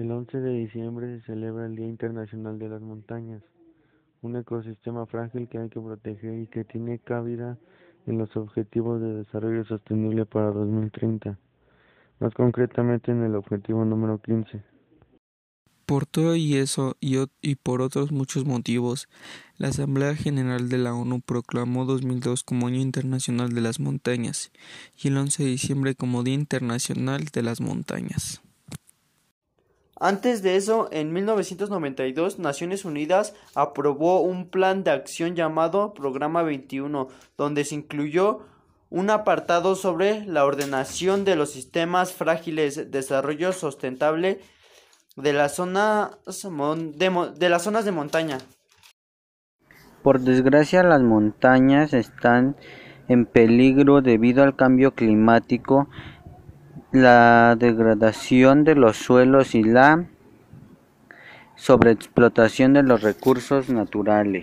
El 11 de diciembre se celebra el Día Internacional de las Montañas, un ecosistema frágil que hay que proteger y que tiene cabida en los Objetivos de Desarrollo Sostenible para 2030, más concretamente en el objetivo número 15. Por todo y eso y, por otros muchos motivos, la Asamblea General de la ONU proclamó 2002 como Año Internacional de las Montañas y el 11 de diciembre como Día Internacional de las Montañas. Antes de eso, en 1992, Naciones Unidas aprobó un plan de acción llamado Programa 21, donde se incluyó un apartado sobre la ordenación de los sistemas frágiles, desarrollo sustentable de las zonas de, de las zonas de montaña. Por desgracia, las montañas están en peligro debido al cambio climático la degradación de los suelos y la sobreexplotación de los recursos naturales.